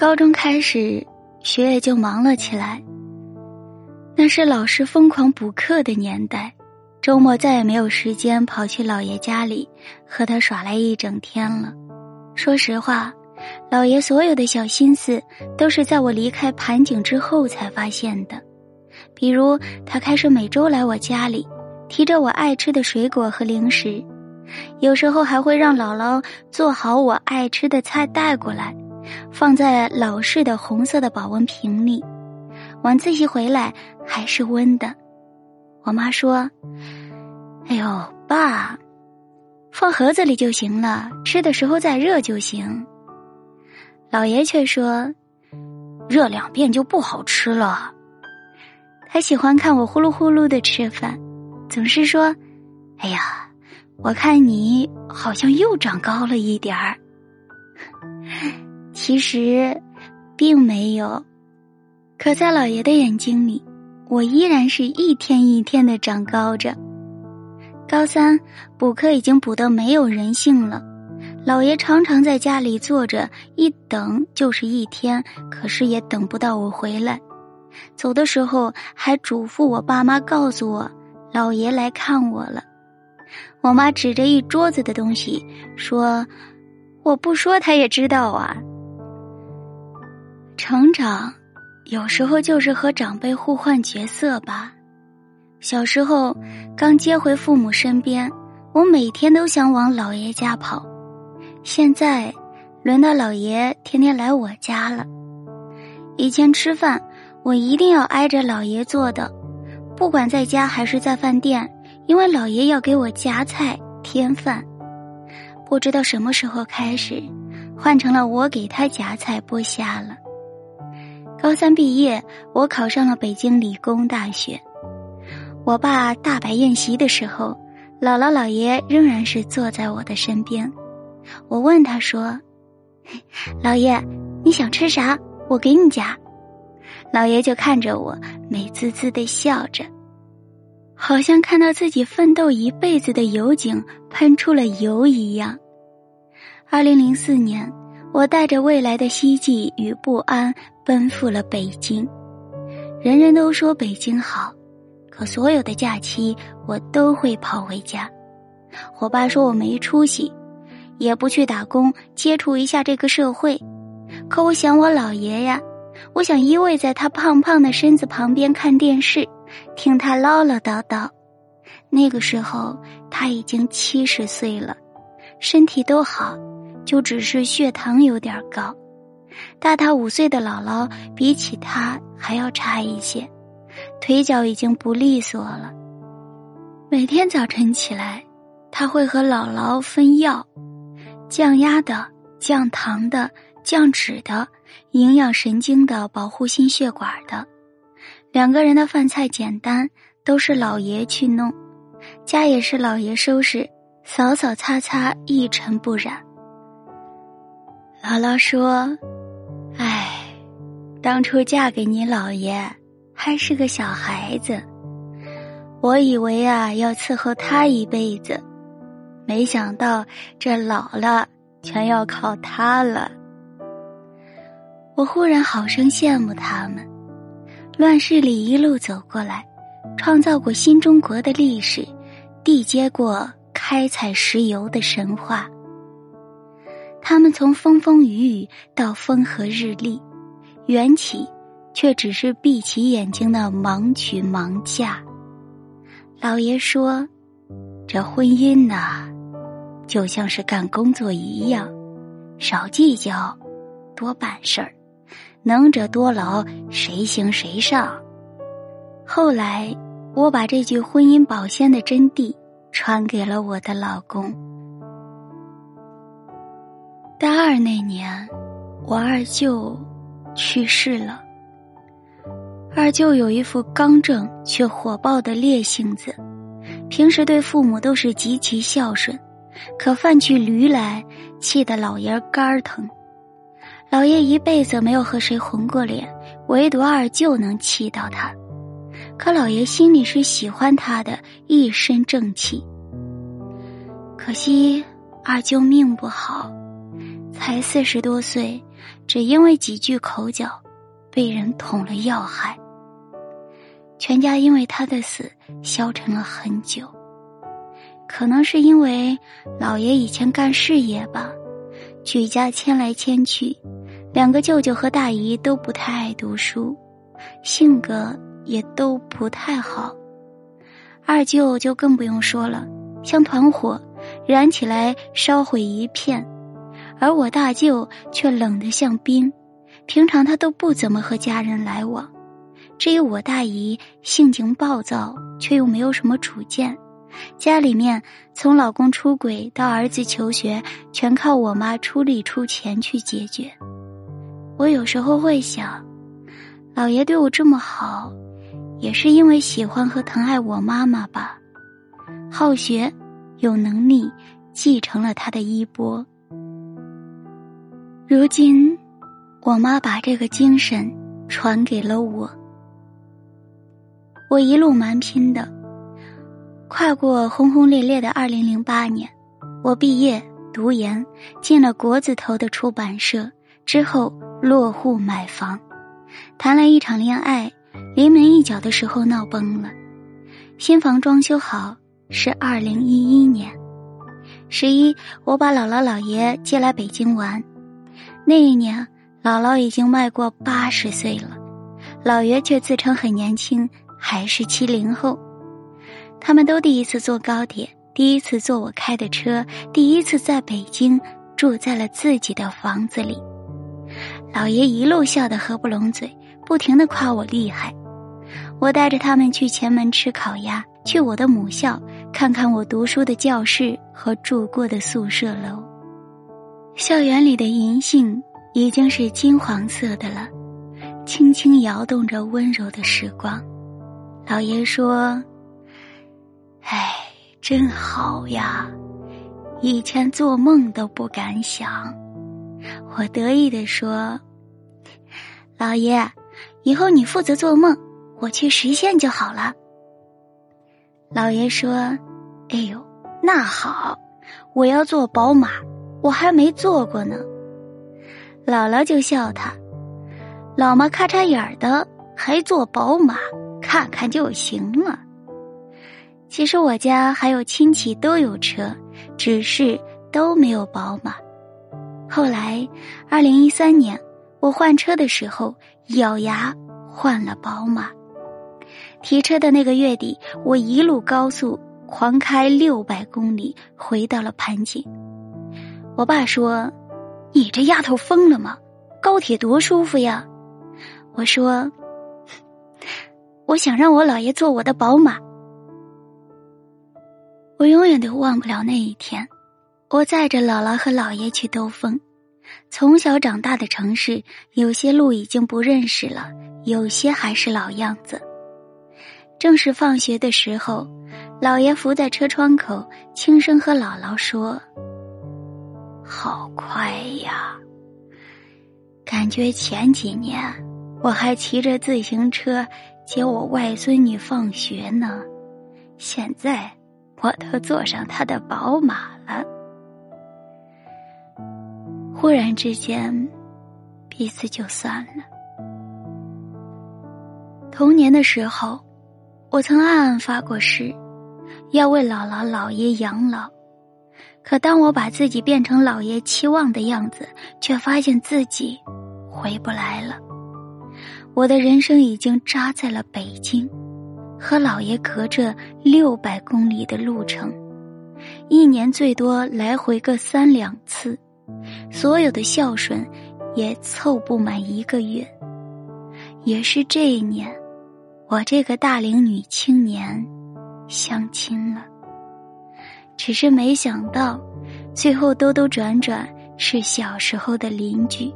高中开始，学业就忙了起来。那是老师疯狂补课的年代，周末再也没有时间跑去姥爷家里和他耍赖一整天了。说实话，姥爷所有的小心思都是在我离开盘锦之后才发现的。比如，他开始每周来我家里，提着我爱吃的水果和零食，有时候还会让姥姥做好我爱吃的菜带过来，放在老式的红色的保温瓶里。晚自习回来还是温的，我妈说：“哎呦，爸，放盒子里就行了，吃的时候再热就行。”老爷却说：“热两遍就不好吃了。”他喜欢看我呼噜呼噜的吃饭，总是说：“哎呀，我看你好像又长高了一点儿。”其实，并没有。可在老爷的眼睛里，我依然是一天一天的长高着。高三补课已经补得没有人性了，老爷常常在家里坐着，一等就是一天，可是也等不到我回来。走的时候还嘱咐我爸妈告诉我，老爷来看我了。我妈指着一桌子的东西说：“我不说他也知道啊。”成长。有时候就是和长辈互换角色吧。小时候刚接回父母身边，我每天都想往姥爷家跑。现在轮到姥爷天天来我家了。以前吃饭我一定要挨着姥爷坐的，不管在家还是在饭店，因为姥爷要给我夹菜添饭。不知道什么时候开始，换成了我给他夹菜剥虾了。高三毕业，我考上了北京理工大学。我爸大摆宴席的时候，姥姥姥爷仍然是坐在我的身边。我问他说：“老爷，你想吃啥？我给你夹。”老爷就看着我，美滋滋的笑着，好像看到自己奋斗一辈子的油井喷出了油一样。二零零四年。我带着未来的希冀与不安奔赴了北京，人人都说北京好，可所有的假期我都会跑回家。我爸说我没出息，也不去打工接触一下这个社会。可我想我姥爷呀，我想依偎在他胖胖的身子旁边看电视，听他唠唠叨叨。那个时候他已经七十岁了，身体都好。就只是血糖有点高，大他五岁的姥姥比起他还要差一些，腿脚已经不利索了。每天早晨起来，他会和姥姥分药，降压的、降糖的、降脂的、营养神经的、保护心血管的。两个人的饭菜简单，都是老爷去弄，家也是老爷收拾，扫扫擦擦，一尘不染。姥姥说：“，当初嫁给你姥爷还是个小孩子，我以为啊要伺候他一辈子，没想到这老了全要靠他了。”我忽然好生羡慕他们，乱世里一路走过来，创造过新中国的历史，缔结过开采石油的神话。他们从风风雨雨到风和日丽，缘起，却只是闭起眼睛的盲娶盲嫁。老爷说：“这婚姻呐，就像是干工作一样，少计较，多办事儿，能者多劳，谁行谁上。”后来，我把这句婚姻保鲜的真谛传给了我的老公。大二那年，我二舅去世了。二舅有一副刚正却火爆的烈性子，平时对父母都是极其孝顺，可犯起驴来，气得老爷肝疼。老爷一辈子没有和谁红过脸，唯独二舅能气到他。可老爷心里是喜欢他的，一身正气。可惜二舅命不好。才四十多岁，只因为几句口角，被人捅了要害。全家因为他的死消沉了很久。可能是因为老爷以前干事业吧，举家迁来迁去，两个舅舅和大姨都不太爱读书，性格也都不太好。二舅就更不用说了，像团火，燃起来烧毁一片；而我大舅却冷得像冰，平常他都不怎么和家人来往。至于我大姨，性情暴躁，却又没有什么主见。家里面从老公出轨到儿子求学，全靠我妈出力出钱去解决。我有时候会想，老爷对我这么好，也是因为喜欢和疼爱我妈妈吧。好学，有能力，继承了他的衣钵。如今，我妈把这个精神传给了我。我一路蛮拼的。跨过轰轰烈烈的二零零八年，我毕业读研，进了国字头的出版社，之后落户买房，谈了一场恋爱，临门一脚的时候闹崩了。新房装修好是二零一一年，十一我把姥姥姥爷接来北京玩，那一年姥姥已经迈过八十岁了，姥爷却自称很年轻，还是七零后。他们都第一次坐高铁，第一次坐我开的车，第一次在北京住在了自己的房子里。老爷一路笑得合不拢嘴，不停的夸我厉害。我带着他们去前门吃烤鸭，去我的母校看看我读书的教室和住过的宿舍楼。校园里的银杏已经是金黄色的了，轻轻摇动着温柔的时光。老爷说。哎，真好呀！以前做梦都不敢想。我得意地说：“老爷，以后你负责做梦，我去实现就好了。”老爷说：“哎呦，那好，我要坐宝马，我还没坐过呢。”姥姥就笑他：“老妈咔嚓眼儿的，还坐宝马，看看就行了。”其实我家还有亲戚都有车，只是都没有宝马。后来，二零一三年我换车的时候，咬牙换了宝马。提车的那个月底，我一路高速狂开六百公里，回到了盘锦。我爸说：“你这丫头疯了吗？高铁多舒服呀！”我说：“我想让我姥爷坐我的宝马。”我永远都忘不了那一天，我载着姥姥和姥爷去兜风。从小长大的城市，有些路已经不认识了，有些还是老样子。正是放学的时候，姥爷伏在车窗口，轻声和姥姥说：“好快呀，感觉前几年我还骑着自行车接我外孙女放学呢，现在……”我都坐上他的宝马了。忽然之间，彼此就散了。童年的时候，我曾暗暗发过誓，要为姥姥姥爷养老。可当我把自己变成老爷期望的样子，却发现自己回不来了。我的人生已经扎在了北京。和老爷隔着六百公里的路程，一年最多来回个三两次，所有的孝顺也凑不满一个月。也是这一年，我这个大龄女青年相亲了。只是没想到，最后兜兜转转是小时候的邻居。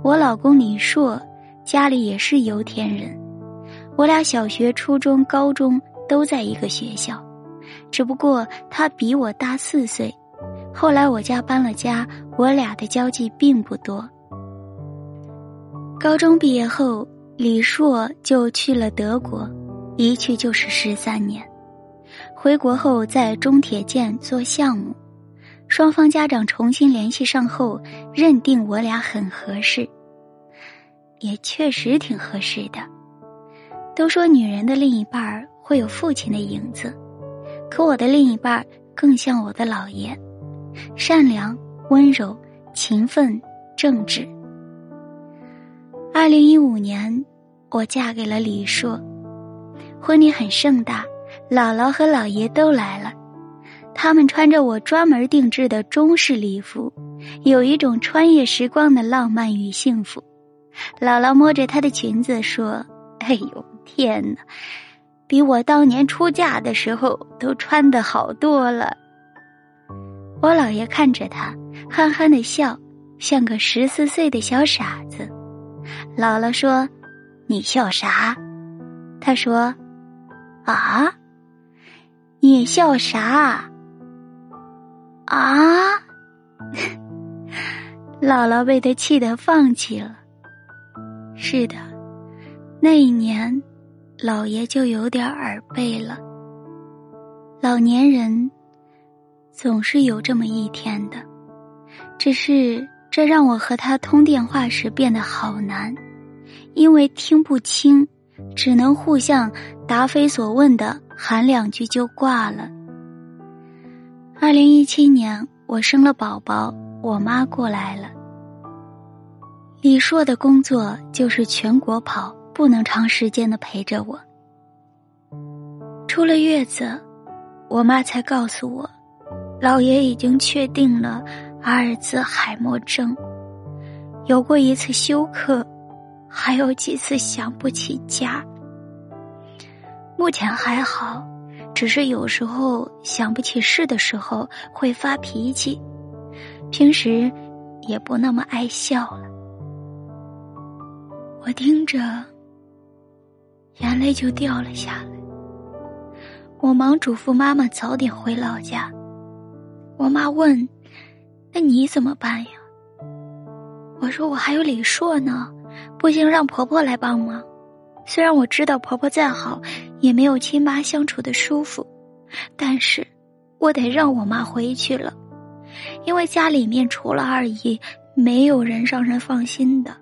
我老公李硕家里也是油田人。我俩小学、初中、高中都在一个学校，只不过他比我大四岁。后来我家搬了家，我俩的交际并不多。高中毕业后，李硕就去了德国，一去就是十三年。回国后在中铁建做项目，双方家长重新联系上后，认定我俩很合适，也确实挺合适的。都说女人的另一半会有父亲的影子，可我的另一半更像我的姥爷，善良、温柔、勤奋、正直。二零一五年，我嫁给了李硕，婚礼很盛大，姥姥和姥爷都来了。他们穿着我专门定制的中式礼服，有一种穿越时光的浪漫与幸福。姥姥摸着她的裙子说：“哎呦，天哪，比我当年出嫁的时候都穿的好多了。”我姥爷看着他，憨憨的笑，像个十四岁的小傻子。姥姥说：“你笑啥？”他说：“啊，你笑啥？”啊！姥姥被他气得放弃了。是的，那一年，老爷就有点耳背了。老年人总是有这么一天的，只是这让我和他通电话时变得好难，因为听不清，只能互相答非所问的喊两句就挂了。二零一七年，我生了宝宝，我妈过来了。李硕的工作就是全国跑，不能长时间的陪着我。出了月子，我妈才告诉我，姥爷已经确定了阿尔兹海默症，有过一次休克，还有几次想不起家。目前还好。只是有时候想不起事的时候会发脾气，平时也不那么爱笑了。我听着，眼泪就掉了下来。我忙嘱咐妈妈早点回老家。我妈问：“那你怎么办呀？”我说：“我还有李硕呢，不行让婆婆来帮忙。虽然我知道婆婆再好。”也没有亲妈相处的舒服，但是，我得让我妈回去了，因为家里面除了二姨，没有人让人放心的。